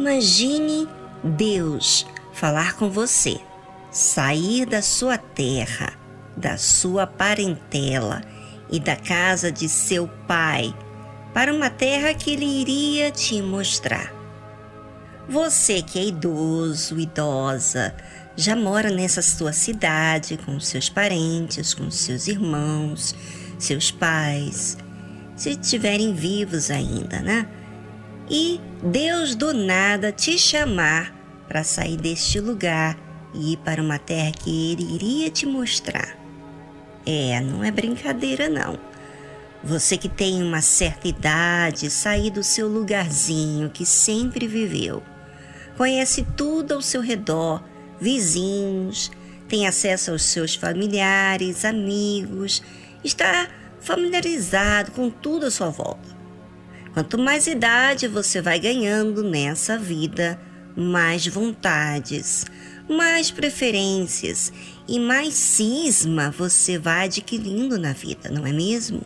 Imagine Deus falar com você, sair da sua terra, da sua parentela e da casa de seu pai para uma terra que ele iria te mostrar. Você que é idoso, idosa, já mora nessa sua cidade com seus parentes, com seus irmãos, seus pais, se estiverem vivos ainda, né? E Deus do nada te chamar para sair deste lugar e ir para uma terra que Ele iria te mostrar. É, não é brincadeira não. Você que tem uma certa idade, sair do seu lugarzinho que sempre viveu, conhece tudo ao seu redor, vizinhos, tem acesso aos seus familiares, amigos, está familiarizado com tudo à sua volta. Quanto mais idade você vai ganhando nessa vida, mais vontades, mais preferências e mais cisma você vai adquirindo na vida, não é mesmo?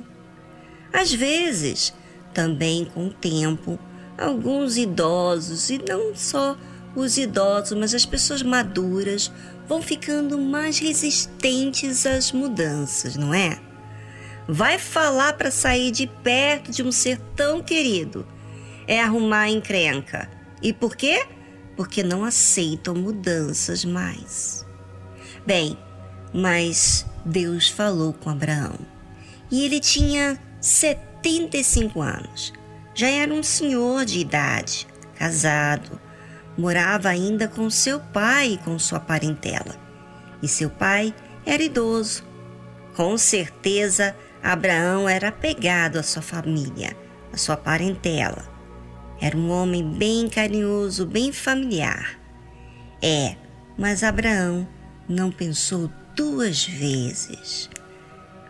Às vezes, também com o tempo, alguns idosos, e não só os idosos, mas as pessoas maduras, vão ficando mais resistentes às mudanças, não é? Vai falar para sair de perto de um ser tão querido. É arrumar encrenca. E por quê? Porque não aceitam mudanças mais. Bem, mas Deus falou com Abraão. E ele tinha 75 anos. Já era um senhor de idade, casado, morava ainda com seu pai e com sua parentela. E seu pai era idoso. Com certeza, Abraão era apegado à sua família, à sua parentela. Era um homem bem carinhoso, bem familiar. É, mas Abraão não pensou duas vezes.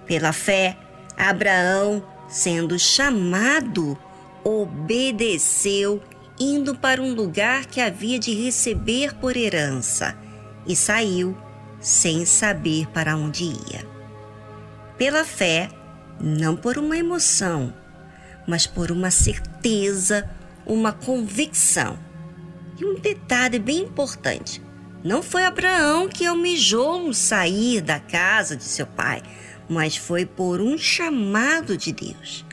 Pela fé, Abraão, sendo chamado, obedeceu, indo para um lugar que havia de receber por herança, e saiu sem saber para onde ia. Pela fé, não por uma emoção, mas por uma certeza, uma convicção. E um detalhe bem importante: não foi Abraão que almejou sair da casa de seu pai, mas foi por um chamado de Deus.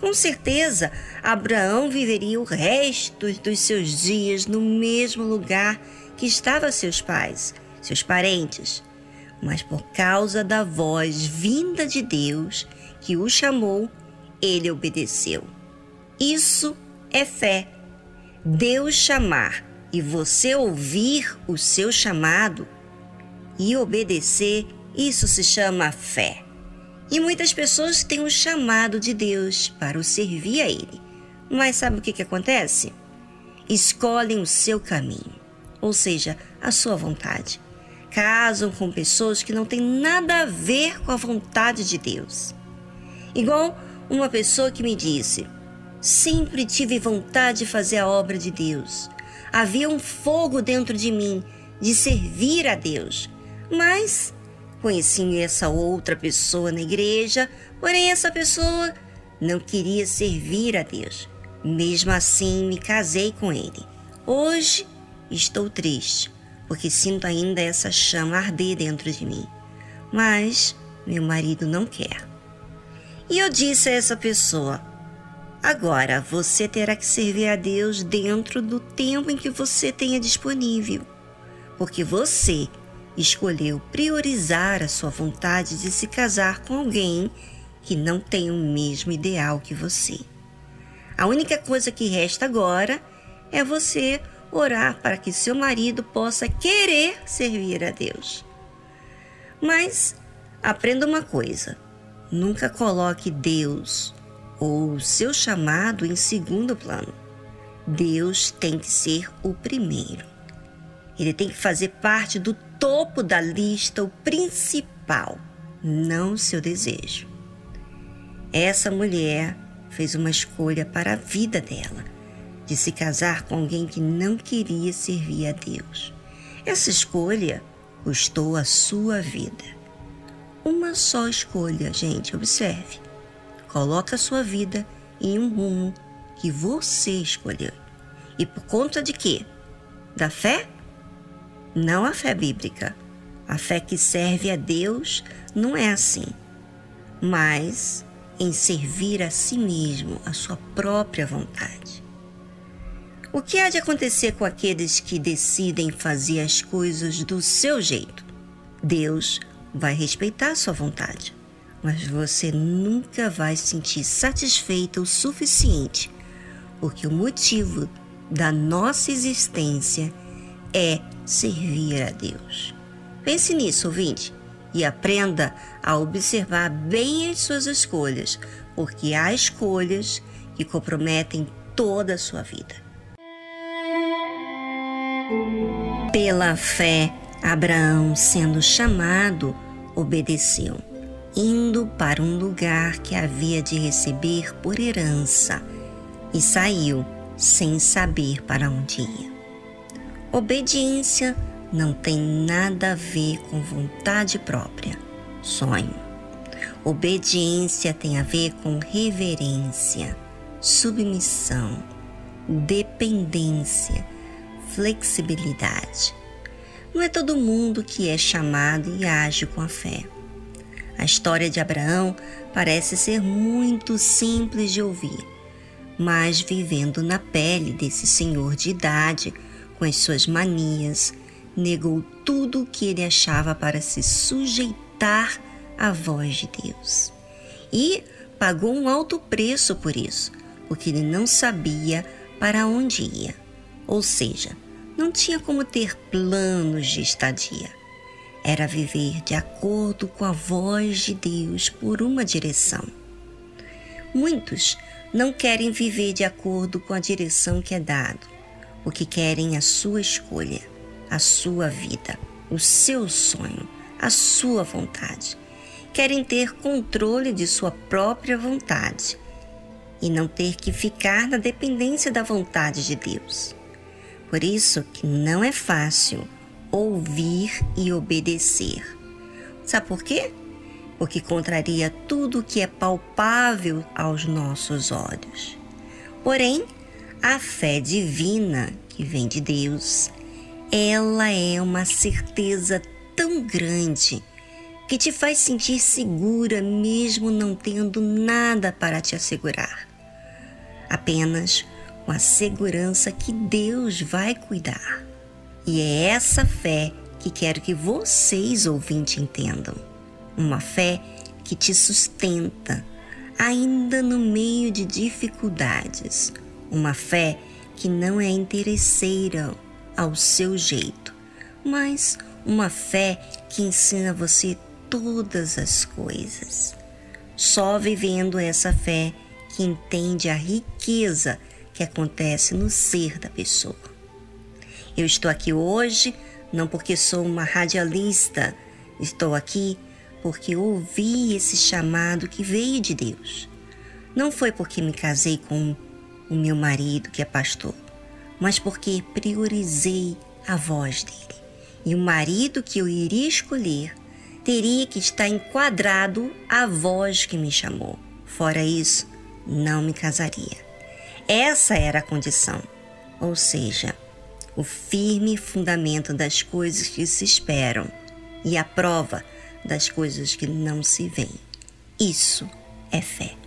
Com certeza, Abraão viveria o resto dos seus dias no mesmo lugar que estavam seus pais, seus parentes. Mas por causa da voz vinda de Deus que o chamou, ele obedeceu. Isso é fé. Deus chamar e você ouvir o seu chamado e obedecer, isso se chama fé. E muitas pessoas têm o um chamado de Deus para o servir a Ele. Mas sabe o que, que acontece? Escolhem o seu caminho, ou seja, a sua vontade. Casam com pessoas que não têm nada a ver com a vontade de Deus. Igual uma pessoa que me disse: Sempre tive vontade de fazer a obra de Deus. Havia um fogo dentro de mim de servir a Deus. Mas Conheci essa outra pessoa na igreja, porém essa pessoa não queria servir a Deus. Mesmo assim, me casei com ele. Hoje estou triste, porque sinto ainda essa chama arder dentro de mim. Mas meu marido não quer. E eu disse a essa pessoa: agora você terá que servir a Deus dentro do tempo em que você tenha disponível, porque você escolheu priorizar a sua vontade de se casar com alguém que não tem o mesmo ideal que você. A única coisa que resta agora é você orar para que seu marido possa querer servir a Deus. Mas aprenda uma coisa: nunca coloque Deus ou seu chamado em segundo plano. Deus tem que ser o primeiro. Ele tem que fazer parte do topo da lista, o principal, não seu desejo. Essa mulher fez uma escolha para a vida dela, de se casar com alguém que não queria servir a Deus. Essa escolha custou a sua vida. Uma só escolha, gente, observe. Coloca a sua vida em um rumo que você escolheu. E por conta de quê? Da fé? Não a fé bíblica. A fé que serve a Deus não é assim, mas em servir a si mesmo, a sua própria vontade. O que há de acontecer com aqueles que decidem fazer as coisas do seu jeito? Deus vai respeitar sua vontade, mas você nunca vai se sentir satisfeita o suficiente, porque o motivo da nossa existência é servir a Deus. Pense nisso, ouvinte, e aprenda a observar bem as suas escolhas, porque há escolhas que comprometem toda a sua vida. Pela fé, Abraão, sendo chamado, obedeceu, indo para um lugar que havia de receber por herança, e saiu sem saber para onde ia. Obediência não tem nada a ver com vontade própria, sonho. Obediência tem a ver com reverência, submissão, dependência, flexibilidade. Não é todo mundo que é chamado e age com a fé. A história de Abraão parece ser muito simples de ouvir, mas vivendo na pele desse senhor de idade, com as suas manias, negou tudo o que ele achava para se sujeitar à voz de Deus. E pagou um alto preço por isso, porque ele não sabia para onde ia. Ou seja, não tinha como ter planos de estadia. Era viver de acordo com a voz de Deus por uma direção. Muitos não querem viver de acordo com a direção que é dado o que querem a sua escolha, a sua vida, o seu sonho, a sua vontade. Querem ter controle de sua própria vontade e não ter que ficar na dependência da vontade de Deus. Por isso que não é fácil ouvir e obedecer. Sabe por quê? Porque contraria tudo que é palpável aos nossos olhos. Porém, a fé divina que vem de Deus, ela é uma certeza tão grande que te faz sentir segura mesmo não tendo nada para te assegurar. Apenas com a segurança que Deus vai cuidar. E é essa fé que quero que vocês ouvintes entendam. Uma fé que te sustenta, ainda no meio de dificuldades, uma fé que não é interesseira ao seu jeito, mas uma fé que ensina você todas as coisas. Só vivendo essa fé que entende a riqueza que acontece no ser da pessoa. Eu estou aqui hoje não porque sou uma radialista, estou aqui porque ouvi esse chamado que veio de Deus. Não foi porque me casei com o meu marido, que é pastor, mas porque priorizei a voz dele. E o marido que eu iria escolher teria que estar enquadrado à voz que me chamou. Fora isso, não me casaria. Essa era a condição, ou seja, o firme fundamento das coisas que se esperam e a prova das coisas que não se veem. Isso é fé.